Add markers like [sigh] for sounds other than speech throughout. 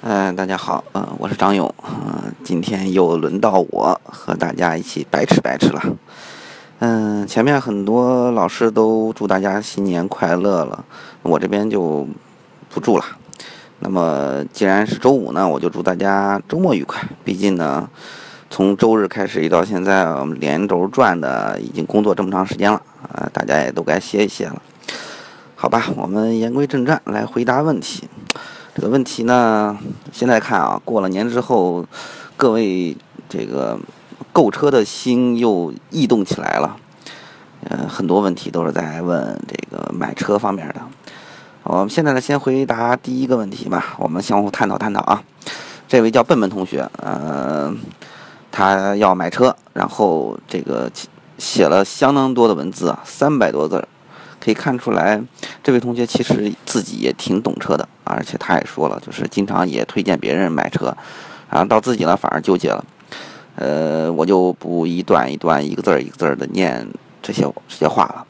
嗯，大家好，嗯，我是张勇，嗯，今天又轮到我和大家一起白吃白吃了。嗯，前面很多老师都祝大家新年快乐了，我这边就不祝了。那么既然是周五呢，我就祝大家周末愉快。毕竟呢，从周日开始一到现在，我们连轴转的已经工作这么长时间了，啊，大家也都该歇一歇了。好吧，我们言归正传，来回答问题。这个问题呢，现在看啊，过了年之后，各位这个购车的心又异动起来了。呃，很多问题都是在问这个买车方面的。我们现在呢，先回答第一个问题吧，我们相互探讨探讨啊。这位叫笨笨同学，呃，他要买车，然后这个写了相当多的文字啊，三百多字儿。可以看出来，这位同学其实自己也挺懂车的，而且他也说了，就是经常也推荐别人买车，然后到自己呢反而纠结了。呃，我就不一段一段、一个字儿一个字儿的念这些这些话了。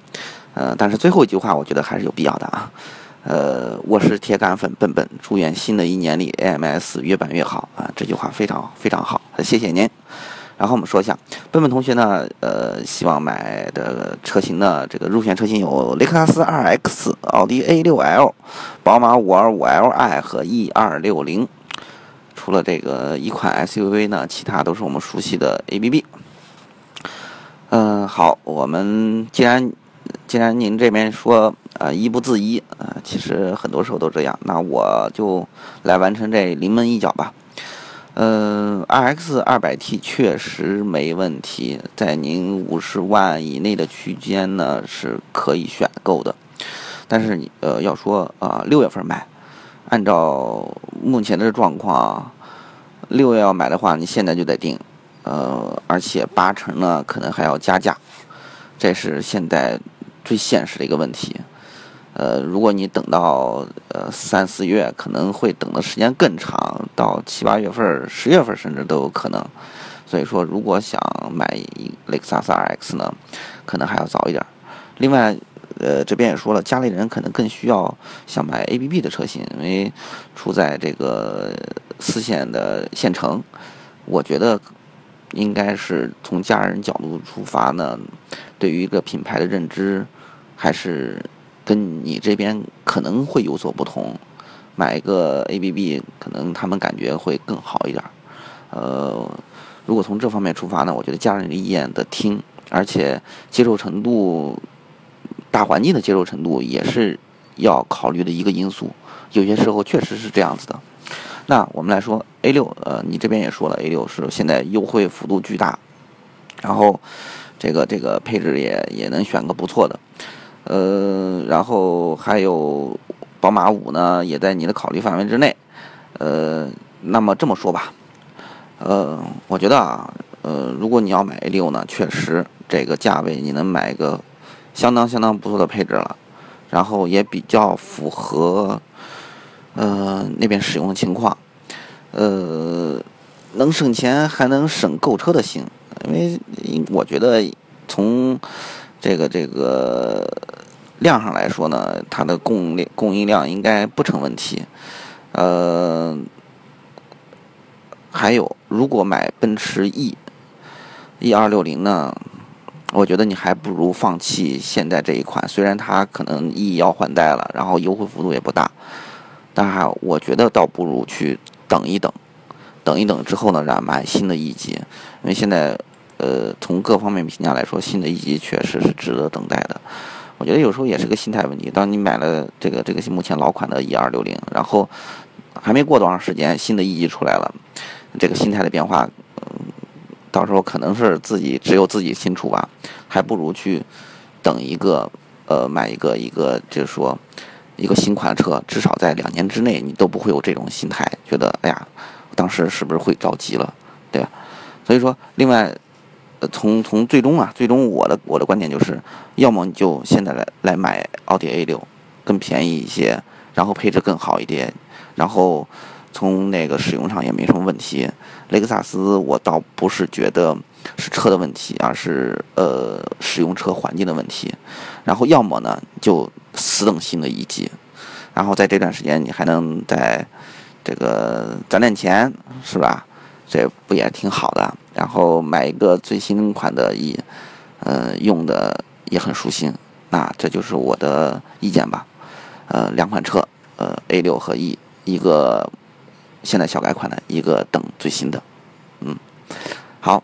呃，但是最后一句话我觉得还是有必要的啊。呃，我是铁杆粉笨笨，祝愿新的一年里 AMS 越办越好啊！这句话非常非常好，谢谢您。然后我们说一下，笨笨同学呢，呃，希望买的车型呢，这个入选车型有雷克萨斯 2X、奥迪 A6L、宝马 525Li 和 E260。除了这个一款 SUV 呢，其他都是我们熟悉的 ABB。嗯，好，我们既然既然您这边说呃一不自一，呃，其实很多时候都这样，那我就来完成这临门一脚吧。嗯，RX 二百 T 确实没问题，在您五十万以内的区间呢是可以选购的。但是你呃要说啊六月份买，按照目前的状况，六月要买的话，你现在就得定，呃，而且八成呢可能还要加价，这是现在最现实的一个问题。呃，如果你等到呃三四月，可能会等的时间更长，到七八月份、十月份甚至都有可能。所以说，如果想买雷克萨斯 RX 呢，可能还要早一点。另外，呃，这边也说了，家里人可能更需要想买 ABB 的车型，因为处在这个四线的县城，我觉得应该是从家人角度出发呢，对于一个品牌的认知还是。跟你这边可能会有所不同，买一个 ABB 可能他们感觉会更好一点。呃，如果从这方面出发呢，我觉得家人的意见得听，而且接受程度、大环境的接受程度也是要考虑的一个因素。有些时候确实是这样子的。那我们来说 A 六呃，你这边也说了 A 六是现在优惠幅度巨大，然后这个这个配置也也能选个不错的。呃，然后还有宝马五呢，也在你的考虑范围之内。呃，那么这么说吧，呃，我觉得啊，呃，如果你要买 A 六呢，确实这个价位你能买一个相当相当不错的配置了，然后也比较符合呃那边使用的情况，呃，能省钱还能省购车的心，因为我觉得从这个这个。量上来说呢，它的供量供应量应该不成问题。呃，还有，如果买奔驰 E E 二六零呢，我觉得你还不如放弃现在这一款。虽然它可能 E 要换代了，然后优惠幅度也不大，但还我觉得倒不如去等一等，等一等之后呢，然买新的 E 级，因为现在呃从各方面评价来说，新的 E 级确实是值得等待的。我觉得有时候也是个心态问题。当你买了这个这个目前老款的 E 二六零，然后还没过多长时间，新的 E 级出来了，这个心态的变化，嗯，到时候可能是自己只有自己清楚吧。还不如去等一个，呃，买一个一个，就是说一个新款车，至少在两年之内，你都不会有这种心态，觉得哎呀，当时是不是会着急了，对吧？所以说，另外。从从最终啊，最终我的我的观点就是，要么你就现在来来买奥迪 A 六，更便宜一些，然后配置更好一点，然后从那个使用上也没什么问题。雷克萨斯我倒不是觉得是车的问题，而是呃使用车环境的问题。然后要么呢就死等新的一级，然后在这段时间你还能再这个攒点钱是吧？这不也挺好的？然后买一个最新款的 E，呃，用的也很舒心。那这就是我的意见吧。呃，两款车，呃，A 六和 E，一个现在小改款的，一个等最新的。嗯，好。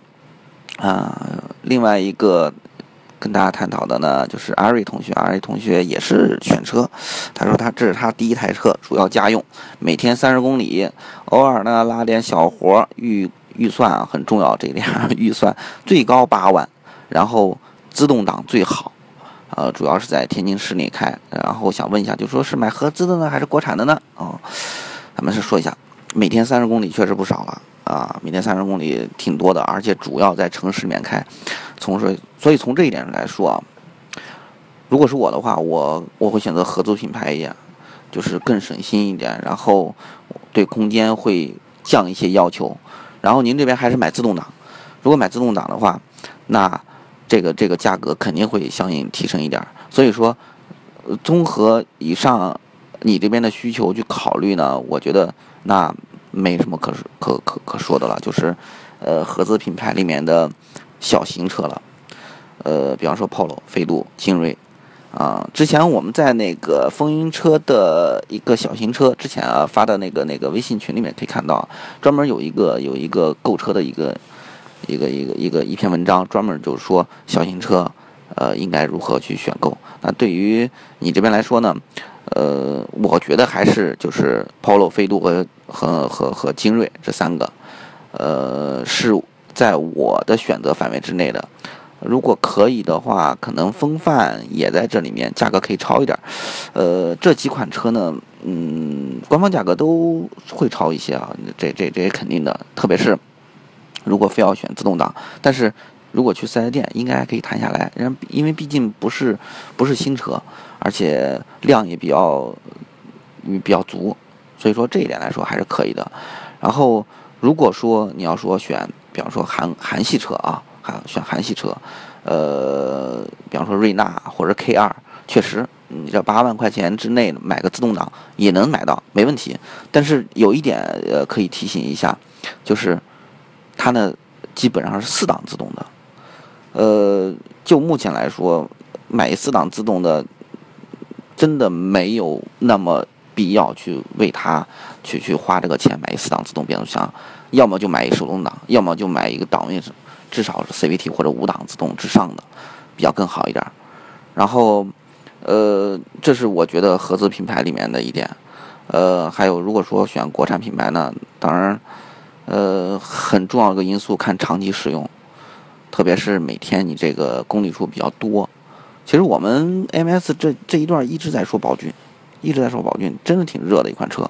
啊，另外一个跟大家探讨的呢，就是阿瑞同学。阿瑞同学也是选车，他说他这是他第一台车，主要家用，每天三十公里，偶尔呢拉点小活预预算啊很重要，这一点 [laughs] 预算最高八万，然后自动挡最好，呃，主要是在天津市内开。然后想问一下，就说是买合资的呢，还是国产的呢？哦，咱们是说一下，每天三十公里确实不少了。啊，每天三十公里挺多的，而且主要在城市里面开。从所所以从这一点来说啊，如果是我的话，我我会选择合资品牌一点，就是更省心一点，然后对空间会降一些要求。然后您这边还是买自动挡，如果买自动挡的话，那这个这个价格肯定会相应提升一点。所以说，综合以上你这边的需求去考虑呢，我觉得那。没什么可可可可说的了，就是，呃，合资品牌里面的小型车了，呃，比方说 Polo、飞度、精锐，啊，之前我们在那个风云车的一个小型车之前啊发的那个那个微信群里面可以看到，专门有一个有一个购车的一个一个一个一个一篇文章，专门就是说小型车，呃，应该如何去选购。那对于你这边来说呢？呃，我觉得还是就是 Polo、飞度和和和和精锐这三个，呃，是在我的选择范围之内的。如果可以的话，可能风范也在这里面，价格可以超一点。呃，这几款车呢，嗯，官方价格都会超一些啊，这这这也肯定的。特别是如果非要选自动挡，但是。如果去四 S 店，应该还可以谈下来。人因为毕竟不是不是新车，而且量也比较比较足，所以说这一点来说还是可以的。然后如果说你要说选，比方说韩韩系车啊，还选韩系车，呃，比方说瑞纳或者 K 二，确实你这八万块钱之内买个自动挡也能买到，没问题。但是有一点呃可以提醒一下，就是它呢基本上是四档自动的。呃，就目前来说，买四档自动的，真的没有那么必要去为它去去花这个钱买一四档自动变速箱，要么就买一手动挡，要么就买一个档位至少是 CVT 或者五档自动之上的，比较更好一点。然后，呃，这是我觉得合资品牌里面的一点。呃，还有如果说选国产品牌呢，当然，呃，很重要的一个因素看长期使用。特别是每天你这个公里数比较多，其实我们 AMS 这这一段一直在说宝骏，一直在说宝骏，真的挺热的一款车。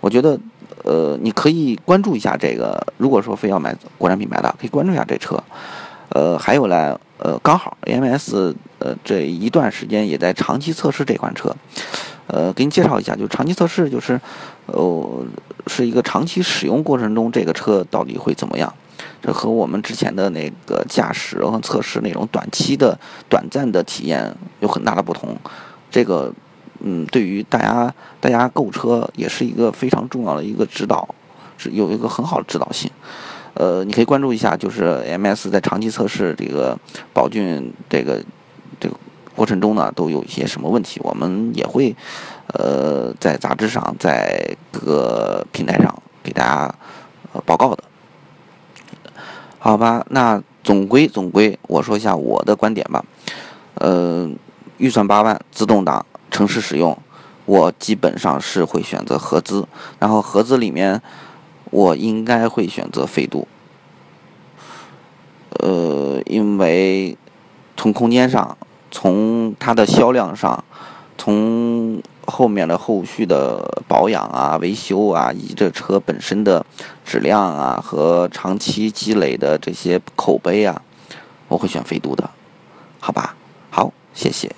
我觉得，呃，你可以关注一下这个。如果说非要买国产品牌的，可以关注一下这车。呃，还有呢，呃，刚好 AMS 呃这一段时间也在长期测试这款车。呃，给你介绍一下，就长期测试，就是呃是一个长期使用过程中这个车到底会怎么样。这和我们之前的那个驾驶和测试那种短期的、短暂的体验有很大的不同。这个，嗯，对于大家大家购车也是一个非常重要的一个指导，是有一个很好的指导性。呃，你可以关注一下，就是 MS 在长期测试这个宝骏这个这个过程中呢，都有一些什么问题，我们也会呃在杂志上，在各个平台上给大家呃报告的。好吧，那总归总归，我说一下我的观点吧。呃，预算八万，自动挡，城市使用，我基本上是会选择合资。然后合资里面，我应该会选择飞度。呃，因为从空间上，从它的销量上，从。后面的后续的保养啊、维修啊，以及这车本身的质量啊和长期积累的这些口碑啊，我会选飞度的，好吧？好，谢谢。